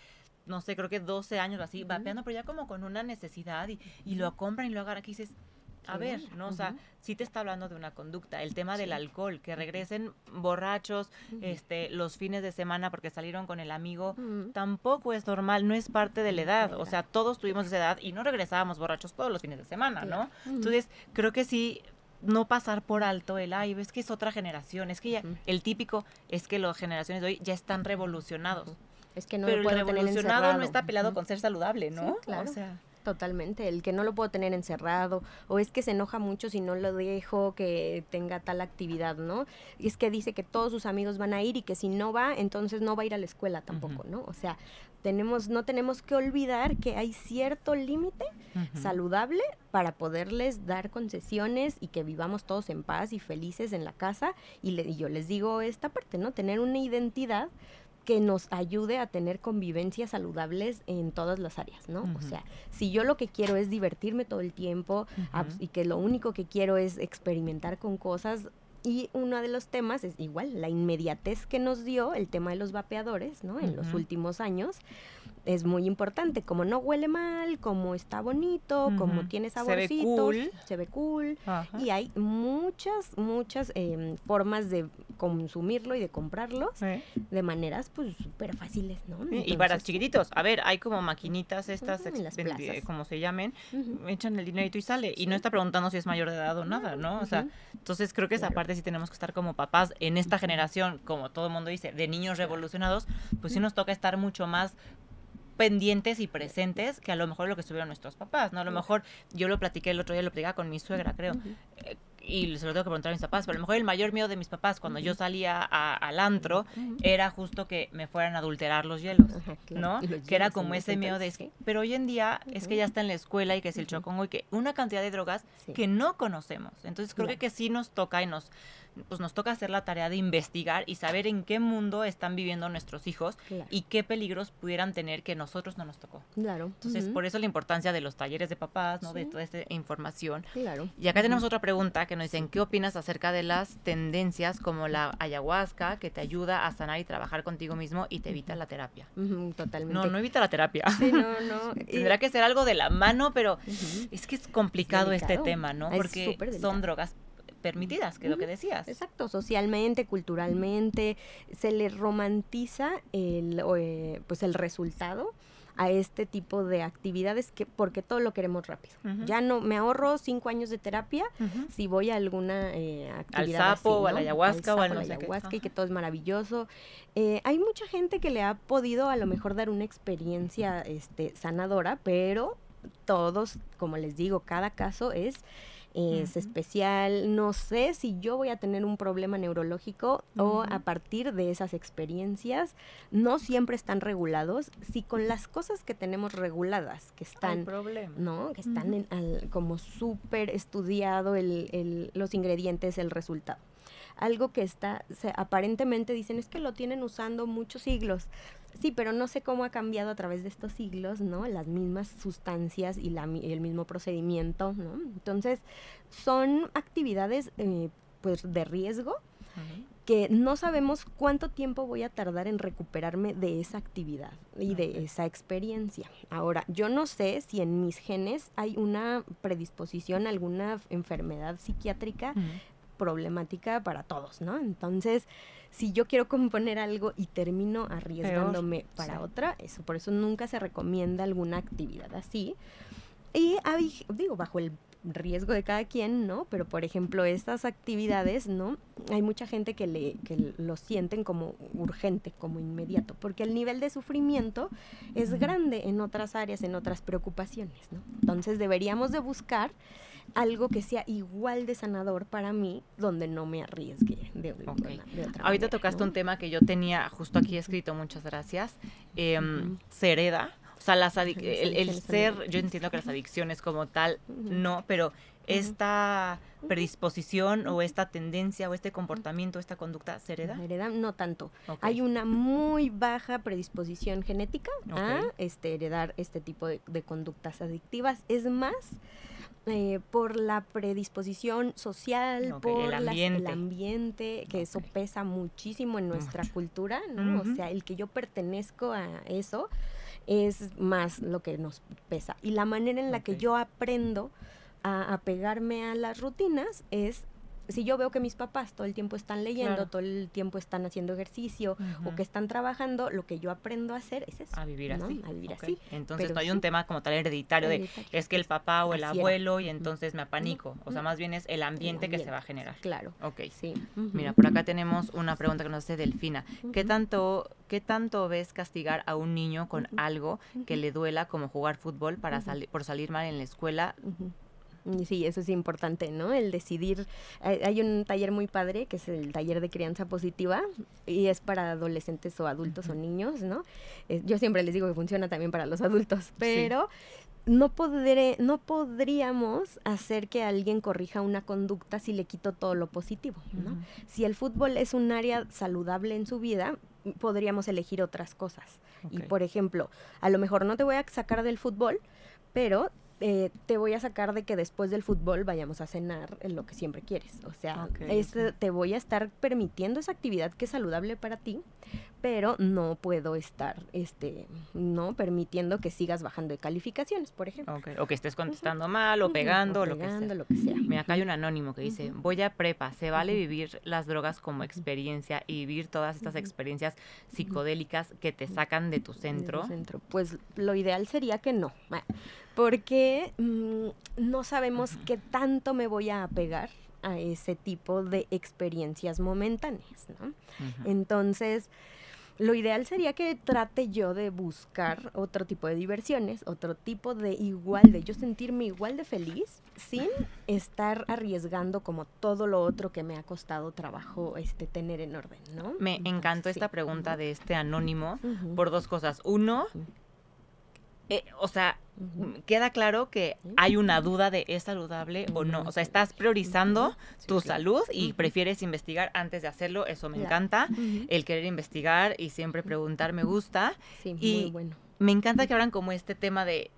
no sé, creo que 12 años así, vapeando, pero ya como con una necesidad y, y lo compran y lo agarran, que dices, a ver, ¿no? O sea, sí te está hablando de una conducta. El tema del alcohol, que regresen borrachos este, los fines de semana porque salieron con el amigo, tampoco es normal, no es parte de la edad. O sea, todos tuvimos esa edad y no regresábamos borrachos todos los fines de semana, ¿no? Entonces, creo que sí no pasar por alto el, ay, es que es otra generación, es que ya, el típico es que las generaciones de hoy ya están revolucionados. Es que no Pero el revolucionado no está peleado con ser saludable, ¿no? claro. O sea, Totalmente, el que no lo puedo tener encerrado o es que se enoja mucho si no lo dejo que tenga tal actividad, ¿no? Y es que dice que todos sus amigos van a ir y que si no va, entonces no va a ir a la escuela tampoco, ¿no? O sea, tenemos no tenemos que olvidar que hay cierto límite saludable para poderles dar concesiones y que vivamos todos en paz y felices en la casa y, y yo les digo esta parte, ¿no? Tener una identidad que nos ayude a tener convivencias saludables en todas las áreas, ¿no? O sea, si yo lo que quiero es divertirme todo el tiempo y que lo único que quiero es experimentar con cosas, y uno de los temas es igual, la inmediatez que nos dio el tema de los vapeadores, ¿no? En los últimos años es muy importante, como no huele mal, como está bonito, como tiene saborcitos, se ve cool, y hay muchas, muchas em, formas de consumirlo y de comprarlos de maneras pues súper fáciles, ¿no? y para chiquititos, a ver, hay como maquinitas estas, como se llamen, echan el dinerito y sale, y no está preguntando si es mayor de edad o nada, ¿no? O sea, entonces creo que esa parte sí tenemos que estar como papás en esta generación, como todo el mundo dice, de niños revolucionados, pues sí nos toca estar mucho más pendientes y presentes que a lo mejor lo que estuvieron nuestros papás, ¿no? A lo mejor yo lo platiqué el otro día, lo platicaba con mi suegra, creo y se lo tengo que preguntar a mis papás, pero a lo mejor el mayor miedo de mis papás cuando yo salía al antro era justo que me fueran a adulterar los hielos, ¿no? Que era como ese miedo de... Pero hoy en día es que ya está en la escuela y que es el chocongo y que una cantidad de drogas que no conocemos. Entonces creo que, que sí nos toca y nos pues nos toca hacer la tarea de investigar y saber en qué mundo están viviendo nuestros hijos y qué peligros pudieran tener que nosotros no nos tocó. Claro. Entonces, por eso la importancia de los talleres de papás, ¿no? De toda esta información. Claro. Y acá tenemos otra pregunta que nos dicen, ¿qué opinas acerca de las tendencias como la ayahuasca que te ayuda a sanar y trabajar contigo mismo y te evita la terapia? totalmente. No, no evita la terapia. Sí, no, no. Tendrá que ser algo de la mano, pero es que es complicado este tema, ¿no? Porque son drogas permitidas, que es lo que decías. Exacto, socialmente, culturalmente, se le romantiza el, eh, pues el resultado a este tipo de actividades que porque todo lo queremos rápido. Ya no me ahorro cinco años de terapia si voy a alguna eh, actividad al sapo o a la ayahuasca o a la ayahuasca y que todo es maravilloso. Eh, hay mucha gente que le ha podido a lo mejor dar una experiencia este sanadora, pero todos, como les digo, cada caso es es especial. No sé si yo voy a tener un problema neurológico o a partir de esas experiencias no siempre están regulados. Si con las cosas que tenemos reguladas, que están, ¿no? Que están como súper estudiado el, los ingredientes, el resultado algo que está, aparentemente dicen es que lo tienen usando muchos siglos. Sí, pero no sé cómo ha cambiado a través de estos siglos, ¿no? Las mismas sustancias y la, el mismo procedimiento, ¿no? Entonces, son actividades, eh, pues, de riesgo que no sabemos cuánto tiempo voy a tardar en recuperarme de esa actividad y de esa experiencia. Ahora, yo no sé si en mis genes hay una predisposición a alguna enfermedad psiquiátrica problemática para todos, ¿no? Entonces, si yo quiero componer algo y termino arriesgándome para otra, eso por eso nunca se recomienda alguna actividad así. Y hay, digo, bajo el riesgo de cada quien, ¿no? Pero por ejemplo, estas actividades, ¿no? Hay mucha gente que, le, que lo sienten como urgente, como inmediato, porque el nivel de sufrimiento es grande en otras áreas, en otras preocupaciones, ¿no? Entonces deberíamos de buscar algo que sea igual de sanador para mí, donde no me arriesgue de, okay. Ahorita tocaste un tema que yo tenía justo aquí escrito, muchas gracias. Eh, Se hereda. O sea, las el, ser, yo entiendo que las adicciones como tal, no, pero esta predisposición o esta tendencia o este comportamiento, esta conducta, ¿se hereda? hereda no tanto. Hay una muy baja predisposición genética a este, heredar este tipo de, de conductas adictivas. Es más, eh, por la predisposición social, por el ambiente. que eso pesa muchísimo en nuestra cultura, ¿no? O sea, el que yo pertenezco a eso es más lo que nos pesa. Y la manera en la que yo aprendo a apegarme a las rutinas es si yo veo que mis papás todo el tiempo están leyendo, todo el tiempo están haciendo ejercicio o que están trabajando, lo que yo aprendo a hacer es eso. A vivir así. A vivir así. Entonces no hay un tema como tal hereditario, de es que el papá o el abuelo y entonces me apanico. O sea, más bien es el ambiente, que se va a generar. Claro. Ok. Sí. Mira, por acá tenemos una pregunta que nos hace Delfina. ¿Qué tanto, qué tanto ves castigar a un niño con algo que le duela como jugar fútbol para salir por salir mal en la escuela? Sí, eso es importante, ¿no? El decidir. Hay un taller muy padre que es el taller de crianza positiva y es para adolescentes o adultos o niños, ¿no? Eh, yo siempre les digo que funciona también para los adultos, pero no, podré, no podríamos hacer que alguien corrija una conducta si le quito todo lo positivo, ¿no? Si el fútbol es un área saludable en su vida, podríamos elegir otras cosas. Y por ejemplo, a lo mejor no te voy a sacar del fútbol, pero eh, te voy a sacar de que después del fútbol vayamos a cenar en lo que siempre quieres. O sea, te voy a estar permitiendo esa actividad que es saludable para ti, pero no puedo estar, este, no permitiendo que sigas bajando de calificaciones, por ejemplo. O que estés contestando mal o pegando, o lo, que sea. lo que sea. Mira, acá hay un anónimo que dice, voy a prepa, ¿se vale vivir las drogas como experiencia y vivir todas estas experiencias psicodélicas que te sacan de tu centro? centro. Pues lo ideal sería que no porque mm, no sabemos qué tanto me voy a apegar a ese tipo de experiencias momentáneas, ¿no? Entonces, lo ideal sería que trate yo de buscar otro tipo de diversiones, otro tipo de igual, de yo sentirme igual de feliz sin estar arriesgando como todo lo otro que me ha costado trabajo este tener en orden, ¿no? Me encantó esta pregunta de este anónimo por dos cosas. Uno, eh, o sea, queda claro que hay una duda de es saludable o no. O sea, estás priorizando tu salud y prefieres investigar antes de hacerlo. Eso me encanta. El querer investigar y siempre preguntar me gusta. y me encanta que hablan como este tema de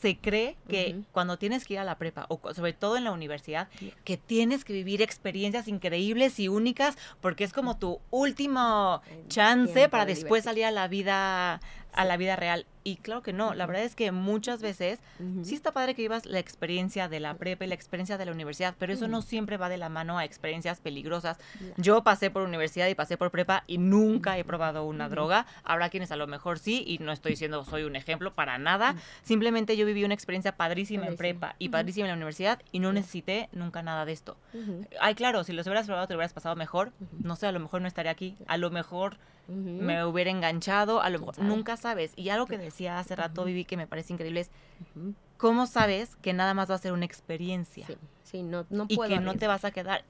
se cree que cuando tienes que ir a la prepa, o sobre todo en la universidad, que tienes que vivir experiencias increíbles y únicas, porque es como tu último chance para después salir a la vida a la vida real. Y claro que no, la verdad es que muchas veces sí está padre que vivas la experiencia de la prepa y la experiencia de la universidad, pero eso no siempre va de la mano a experiencias peligrosas. Yo pasé por universidad y pasé por prepa y nunca he probado una droga. Habrá quienes a lo mejor sí, y no estoy diciendo soy un ejemplo para nada. Simplemente yo viví una experiencia padrísima en prepa y padrísima en la universidad y no necesité nunca nada de esto. Ay, claro, si los hubieras probado te lo hubieras pasado mejor. No sé, a lo mejor no estaría aquí. A lo mejor me hubiera enganchado, a lo mejor nunca sabes. Y algo que decía hace rato Vivi que me parece increíble es cómo sabes que nada más va a ser una experiencia. Sí, no, no y que no te vas a quedar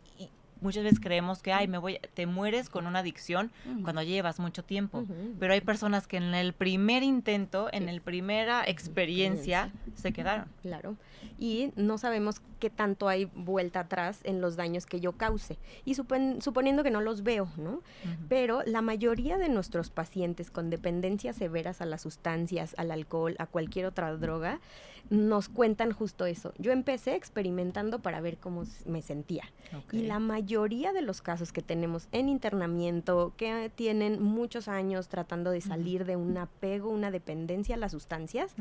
muchas veces creemos que, ay, me voy, te mueres con una adicción cuando llevas mucho tiempo. Pero hay personas que en el primer intento, en el primera experiencia, se quedaron. Claro. Y no sabemos qué tanto hay vuelta atrás en los daños que yo cause. Y suponiendo que no los veo, ¿no? Pero la mayoría de nuestros pacientes con dependencias severas a las sustancias, al alcohol, a cualquier otra droga, nos cuentan justo eso. Yo empecé experimentando para ver cómo me sentía. Y la mayoría de los casos que tenemos en internamiento, que tienen muchos años tratando de salir de un apego, una dependencia a las sustancias,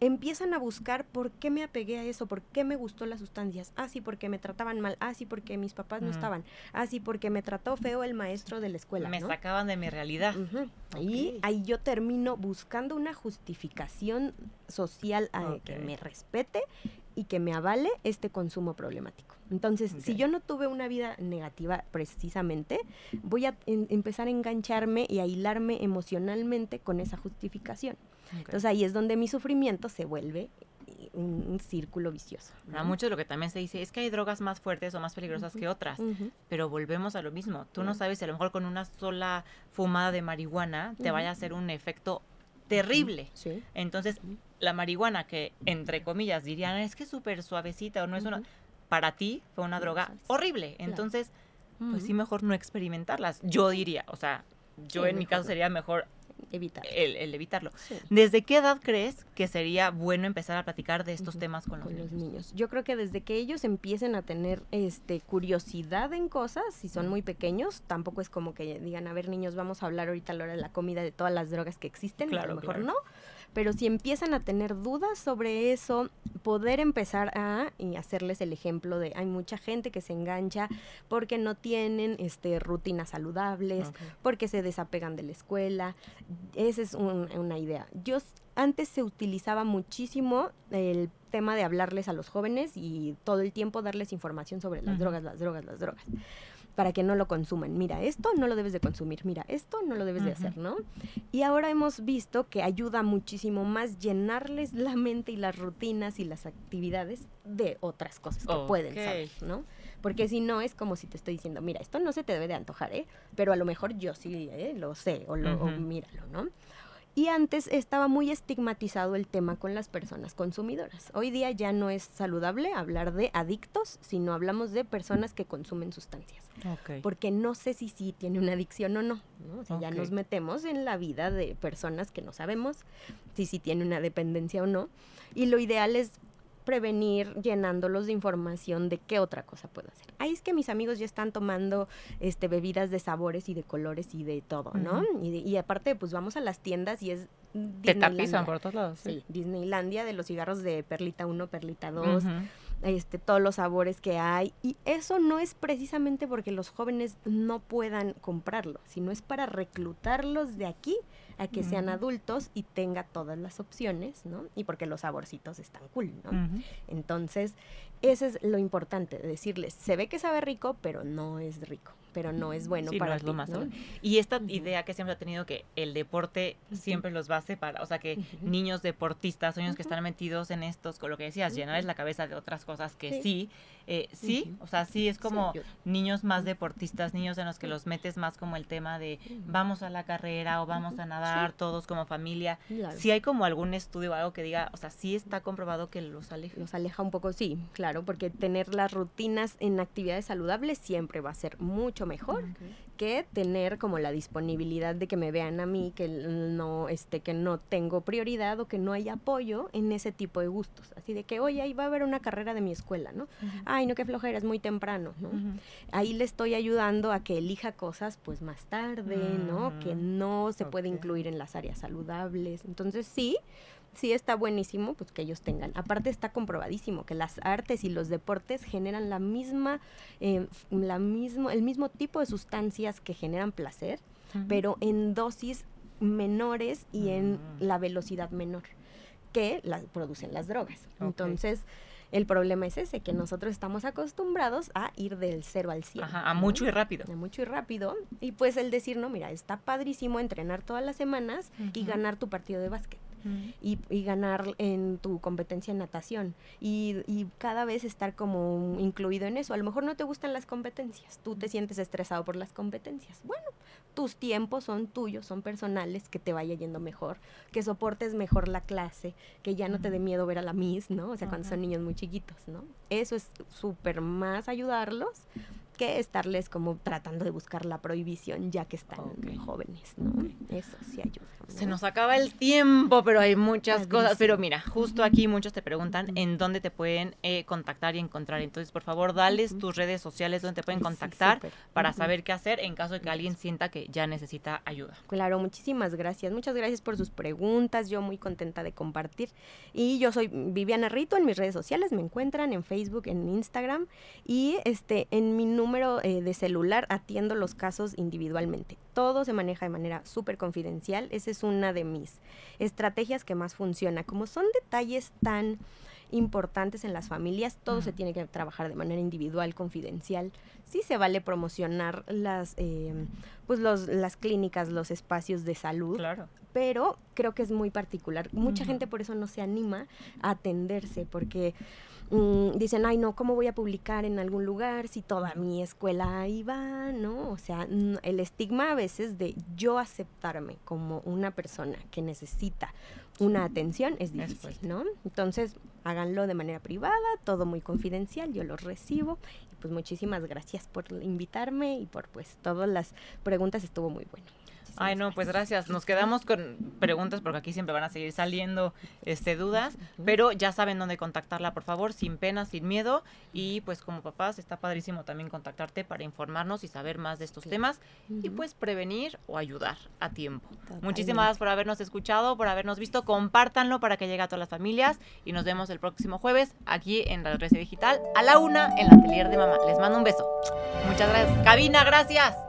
empiezan a buscar por qué me apegué a eso, por qué me gustó las sustancias. Ah, sí, porque me trataban mal. Ah, sí, porque mis papás no mm. estaban. Ah, sí, porque me trató feo el maestro de la escuela. Me sacaban de mi realidad. Y ahí yo termino buscando una justificación social a que me respete y que me avale este consumo problemático. Entonces, si yo no tuve una vida negativa precisamente, voy a empezar a engancharme y a hilarme emocionalmente con esa justificación. Entonces ahí es donde mi sufrimiento se vuelve un, círculo vicioso. A mucho de lo que también se dice es que hay drogas más fuertes o más peligrosas que otras, pero volvemos a lo mismo. Tú no sabes si a lo mejor con una sola fumada de marihuana te vaya a hacer un efecto terrible. Entonces, la marihuana que, entre comillas, dirían es que es súper suavecita o no es una... Para ti fue una droga horrible. Entonces, pues sí, mejor no experimentarlas. Yo diría, o sea, yo en mi caso sería mejor evitarlo. El, evitarlo. ¿Desde qué edad crees que sería bueno empezar a platicar de estos temas con, los, niños? Yo creo que desde que ellos empiecen a tener este curiosidad en cosas, si son muy pequeños, tampoco es como que digan, a ver niños, vamos a hablar ahorita a la hora de la comida de todas las drogas que existen, a lo mejor no pero si empiezan a tener dudas sobre eso, poder empezar a y hacerles el ejemplo de hay mucha gente que se engancha porque no tienen este rutinas saludables, porque se desapegan de la escuela. Esa es una idea. Yo antes se utilizaba muchísimo el tema de hablarles a los jóvenes y todo el tiempo darles información sobre las drogas, las drogas, las drogas para que no lo consuman. Mira, esto no lo debes de consumir, mira, esto no lo debes de hacer, ¿no? Y ahora hemos visto que ayuda muchísimo más llenarles la mente y las rutinas y las actividades de otras cosas que pueden saber, ¿no? Porque si no es como si te estoy diciendo, mira, esto no se te debe de antojar, ¿eh? Pero a lo mejor yo sí ¿eh? lo sé o, lo, o míralo, ¿no? Y antes estaba muy estigmatizado el tema con las personas consumidoras. Hoy día ya no es saludable hablar de adictos, sino hablamos de personas que consumen sustancias. Porque no sé si sí tiene una adicción o no. O sea, ya nos metemos en la vida de personas que no sabemos si sí tiene una dependencia o no. Y lo ideal es prevenir llenándolos de información de qué otra cosa puedo hacer. Ahí es que mis amigos ya están tomando este bebidas de sabores y de colores y de todo, ¿no? y, aparte, pues vamos a las tiendas y es Te tapizan por todos lados. Sí. Disneylandia de los cigarros de Perlita 1, Perlita 2. Este, todos los sabores que hay. Y eso no es precisamente porque los jóvenes no puedan comprarlo, sino es para reclutarlos de aquí a que sean adultos y tenga todas las opciones, ¿no? Y porque los saborcitos están cool, ¿no? Entonces, ese es lo importante, decirles, se ve que sabe rico, pero no es rico pero no es bueno Sí, para no es lo ti, más ¿no? Y esta idea que siempre ha tenido que el deporte siempre los va a separar, o sea, que niños deportistas, niños que están metidos en estos, con lo que decías, llenarles la cabeza de otras cosas que sí, eh, sí, Ujú. o sea, sí es como niños más deportistas, niños en los que los metes más como el tema de vamos a la carrera o vamos a nadar todos como familia. Claro. Si hay como algún estudio o algo que diga, o sea, sí está comprobado que los aleja. Los aleja un poco, sí, claro, porque tener las rutinas en actividades saludables siempre va a ser mucho mejor que tener como la disponibilidad de que me vean a mí, que no, este, que no tengo prioridad o que no hay apoyo en ese tipo de gustos. Así de que, oye, ahí va a haber una carrera de mi escuela, ¿no? Ay, no, qué flojera, es muy temprano, ¿no? Ahí le estoy ayudando a que elija cosas pues más tarde, ¿no? Que Mm, no se puede incluir en las áreas saludables. Entonces sí, sí está buenísimo pues que ellos tengan. Aparte está comprobadísimo que las artes y los deportes generan la misma, eh, la mismo, el mismo tipo de sustancias que generan placer, pero en dosis menores y en Mm. la velocidad menor que las producen las drogas. Entonces, el problema es ese, que nosotros estamos acostumbrados a ir del 0 al 100. Ajá, a ¿no? mucho y rápido. A mucho y rápido. Y pues el decir, no, mira, está padrísimo entrenar todas las semanas y ganar tu partido de básquet. Y, y ganar en tu competencia en natación. Y, y cada vez estar como incluido en eso. A lo mejor no te gustan las competencias. Tú te sientes estresado por las competencias. Bueno, tus tiempos son tuyos, son personales, que te vaya yendo mejor, que soportes mejor la clase, que ya no te dé miedo ver a la Miss, ¿no? O sea, cuando son niños muy chiquitos, ¿no? Eso es súper más ayudarlos que estarles como tratando de buscar la prohibición ya que están jóvenes, ¿no? Eso sí ayuda. Se ¿no? nos acaba el tiempo, pero hay muchas cosas. Pero mira, justo aquí muchos te preguntan en dónde te pueden eh, contactar y encontrar. Entonces, por favor, dales tus redes sociales donde te pueden contactar para saber qué hacer en caso de que alguien sienta que ya necesita ayuda. Claro, muchísimas gracias. Muchas gracias por sus preguntas. Yo muy contenta de compartir. Y yo soy Viviana Rito en mis redes sociales. Me encuentran en Facebook, en Instagram. Y este en mi número eh, de celular atiendo los casos individualmente. Todo se maneja de manera súper confidencial. Esa es una de mis estrategias que más funciona. Como son detalles tan importantes en las familias, todo se tiene que trabajar de manera individual, confidencial. Sí se vale promocionar las, eh, pues los, las clínicas, los espacios de salud, Claro. pero creo que es muy particular. Mucha gente por eso no se anima a atenderse, porque mm, dicen, ay, no, ¿cómo voy a publicar en algún lugar si toda mi escuela ahí va? ¿No? O sea, el estigma a veces de yo aceptarme como una persona que necesita una atención es difícil. ¿no? Entonces, háganlo de manera privada, todo muy confidencial, yo los recibo. Y pues muchísimas gracias por invitarme y por pues todas las preguntas, estuvo muy bueno. Ay, no, pues gracias. Nos quedamos con preguntas porque aquí siempre van a seguir saliendo este, dudas, pero ya saben dónde contactarla, por favor, sin pena, sin miedo. Y pues como papás está padrísimo también contactarte para informarnos y saber más de estos temas y pues prevenir o ayudar a tiempo. Totalmente. Muchísimas gracias por habernos escuchado, por habernos visto. Compártanlo para que llegue a todas las familias y nos vemos el próximo jueves aquí en Radio 13 Digital a la una en la atelier de mamá. Les mando un beso. Muchas gracias. Cabina, gracias.